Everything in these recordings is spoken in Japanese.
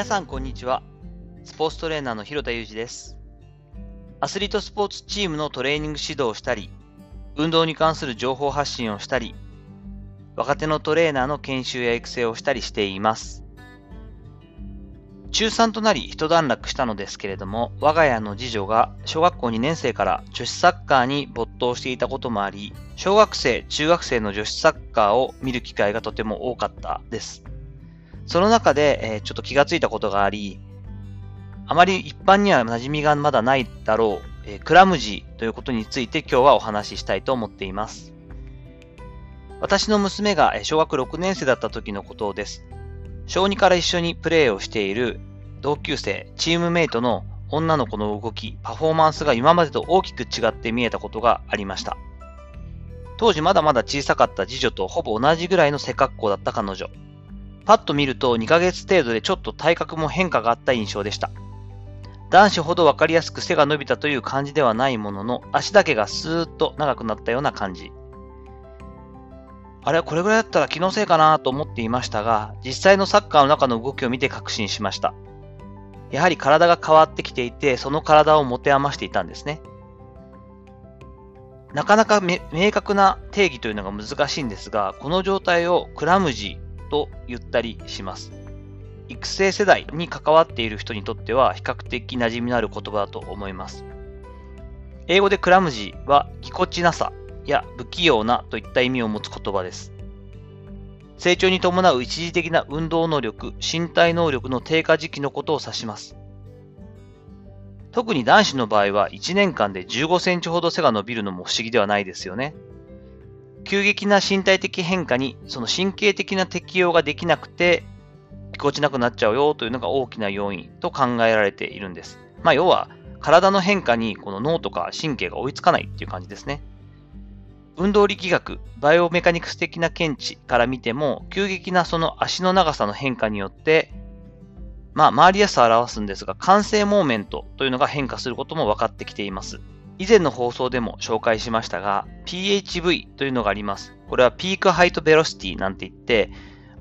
皆さんこんにちは。スポーツトレーナーの広田裕二です。アスリートスポーツチームのトレーニング指導をしたり、運動に関する情報発信をしたり、若手のトレーナーの研修や育成をしたりしています。中3となり一段落したのですけれども、我が家の次女が小学校2年生から女子サッカーに没頭していたこともあり、小学生、中学生の女子サッカーを見る機会がとても多かったです。その中で、えー、ちょっと気がついたことがあり、あまり一般には馴染みがまだないだろう、えー、クラムジーということについて今日はお話ししたいと思っています。私の娘が小学6年生だった時のことです。小2から一緒にプレーをしている同級生、チームメイトの女の子の動き、パフォーマンスが今までと大きく違って見えたことがありました。当時まだまだ小さかった次女とほぼ同じぐらいの背格好だった彼女。パッと見ると2ヶ月程度でちょっと体格も変化があった印象でした。男子ほど分かりやすく背が伸びたという感じではないものの、足だけがスーッと長くなったような感じ。あれ、これぐらいだったら気のせいかなと思っていましたが、実際のサッカーの中の動きを見て確信しました。やはり体が変わってきていて、その体を持て余していたんですね。なかなか明確な定義というのが難しいんですが、この状態をクラムジーと言ったりします。育成世代に関わっている人にとっては比較的馴染みのある言葉だと思います。英語でクラムジーはぎこちなさや不器用なといった意味を持つ言葉です。成長に伴う一時的な運動能力、身体能力の低下時期のことを指します。特に男子の場合は1年間で15センチほど背が伸びるのも不思議ではないですよね。急激な身体的変化にその神経的な適応ができなくて、ぎこちなくなっちゃうよというのが大きな要因と考えられているんです。まあ、要は、体の変化にこの脳とか神経が追いつかないっていう感じですね。運動力学、バイオメカニクス的な見地から見ても、急激なその足の長さの変化によって、まあ、回りやすさを表すんですが、完成モーメントというのが変化することも分かってきています。以前の放送でも紹介しましたが、PHV というのがあります。これはピークハイトベロシティなんて言って、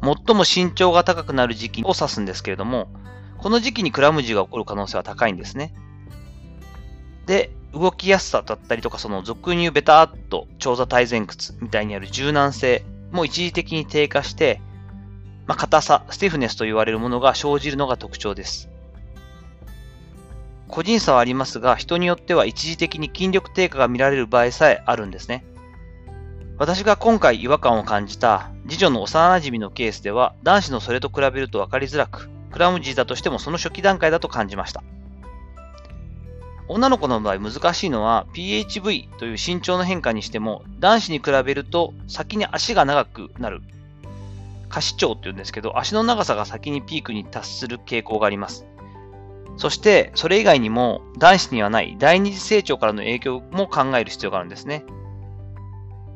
最も身長が高くなる時期を指すんですけれども、この時期にクラムジーが起こる可能性は高いんですね。で、動きやすさだったりとか、その俗に言うベターっと長座体前屈みたいにある柔軟性も一時的に低下して、まあ、硬さ、スティフネスと言われるものが生じるのが特徴です。個人差はありますが、人によっては一時的に筋力低下が見られる場合さえあるんですね。私が今回違和感を感じた次女の幼馴染のケースでは、男子のそれと比べると分かりづらく、クラムジーだとしてもその初期段階だと感じました。女の子の場合難しいのは PHV という身長の変化にしても男子に比べると先に足が長くなる下肢長っていうんですけど足の長さが先にピークに達する傾向があります。そして、それ以外にも男子にはない第二次成長からの影響も考える必要があるんですね。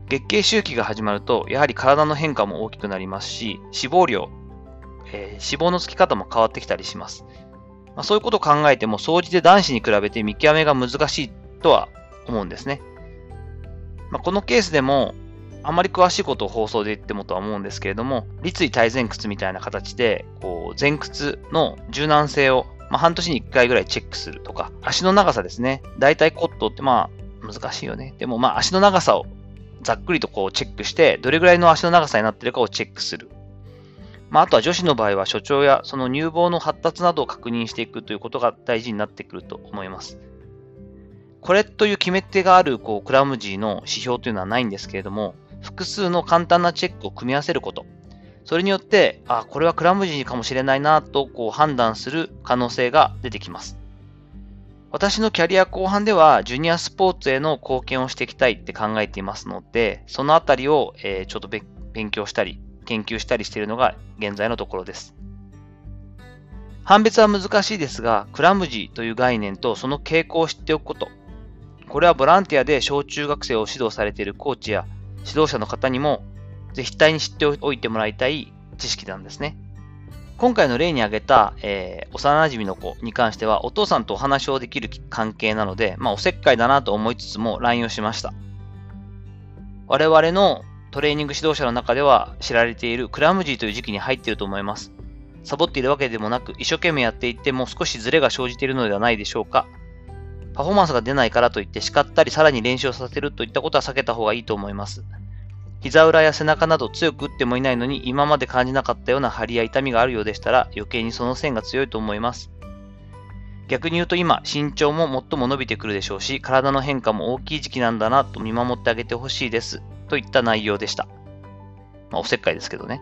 月経周期が始まると、やはり体の変化も大きくなりますし、脂肪量、えー、脂肪のつき方も変わってきたりします。まあ、そういうことを考えても、掃除で男子に比べて見極めが難しいとは思うんですね。まあ、このケースでも、あまり詳しいことを放送で言ってもとは思うんですけれども、立位体前屈みたいな形で、こう前屈の柔軟性をまあ、半年に1回ぐらいチェックするとか、足の長さですね。大体コットってまあ難しいよね。でもまあ足の長さをざっくりとこうチェックして、どれぐらいの足の長さになってるかをチェックする。まあ、あとは女子の場合は所長やその乳房の発達などを確認していくということが大事になってくると思います。これという決め手があるこうクラムジーの指標というのはないんですけれども、複数の簡単なチェックを組み合わせること。それによって、あ、これはクラムジーかもしれないなとこう判断する可能性が出てきます。私のキャリア後半では、ジュニアスポーツへの貢献をしていきたいって考えていますので、そのあたりを、え、ちょっと勉強したり、研究したりしているのが現在のところです。判別は難しいですが、クラムジーという概念とその傾向を知っておくこと。これはボランティアで小中学生を指導されているコーチや指導者の方にも絶対に知っておいてもらいたい知識なんですね。今回の例に挙げた、えー、幼馴染の子に関しては、お父さんとお話をできる関係なので、まあ、おせっかいだなと思いつつも LINE をしました。我々のトレーニング指導者の中では知られているクラムジーという時期に入っていると思います。サボっているわけでもなく、一生懸命やっていても少しズレが生じているのではないでしょうか。パフォーマンスが出ないからといって叱ったりさらに練習をさせるといったことは避けた方がいいと思います。膝裏や背中など強く打ってもいないのに今まで感じなかったような張りや痛みがあるようでしたら余計にその線が強いと思います。逆に言うと今、身長も最も伸びてくるでしょうし、体の変化も大きい時期なんだなと見守ってあげてほしいです。といった内容でした。まあ、おせっかいですけどね。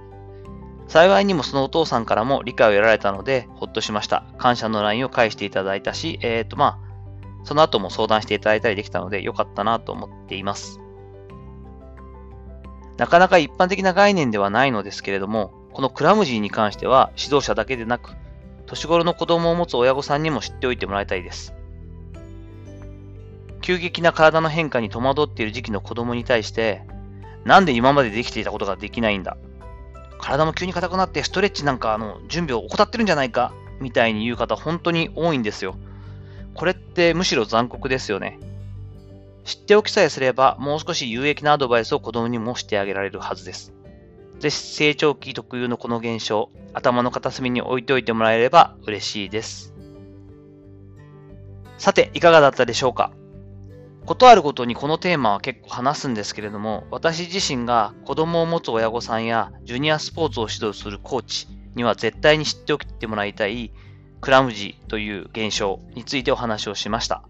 幸いにもそのお父さんからも理解を得られたので、ほっとしました。感謝の LINE を返していただいたし、えっ、ー、とまあ、その後も相談していただいたりできたので、よかったなと思っています。なかなか一般的な概念ではないのですけれども、このクラムジーに関しては指導者だけでなく、年頃の子供を持つ親御さんにも知っておいてもらいたいです。急激な体の変化に戸惑っている時期の子供に対して、なんで今までできていたことができないんだ？体も急に硬くなってストレッチなんかの準備を怠ってるんじゃないか？みたいに言う方本当に多いんですよ。これってむしろ残酷ですよね。知っておきさえすれば、もう少し有益なアドバイスを子供にもしてあげられるはずです。ぜひ成長期特有のこの現象、頭の片隅に置いておいてもらえれば嬉しいです。さて、いかがだったでしょうか？ことあるごとにこのテーマは結構話すんですけれども、私自身が子供を持つ親御さんやジュニアスポーツを指導するコーチには絶対に知っておきてもらいたいクラムジーという現象についてお話をしました。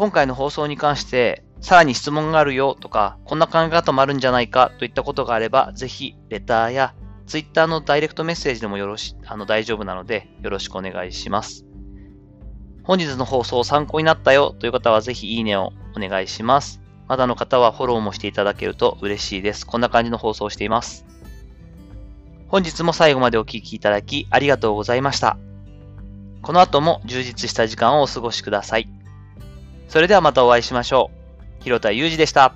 今回の放送に関して、さらに質問があるよとか、こんな考え方もあるんじゃないかといったことがあれば、ぜひ、レターや Twitter のダイレクトメッセージでもよろし、あの、大丈夫なので、よろしくお願いします。本日の放送参考になったよという方は、ぜひいいねをお願いします。まだの方はフォローもしていただけると嬉しいです。こんな感じの放送をしています。本日も最後までお聴きいただきありがとうございました。この後も充実した時間をお過ごしください。それではまたお会いしましょう。広田祐二でした。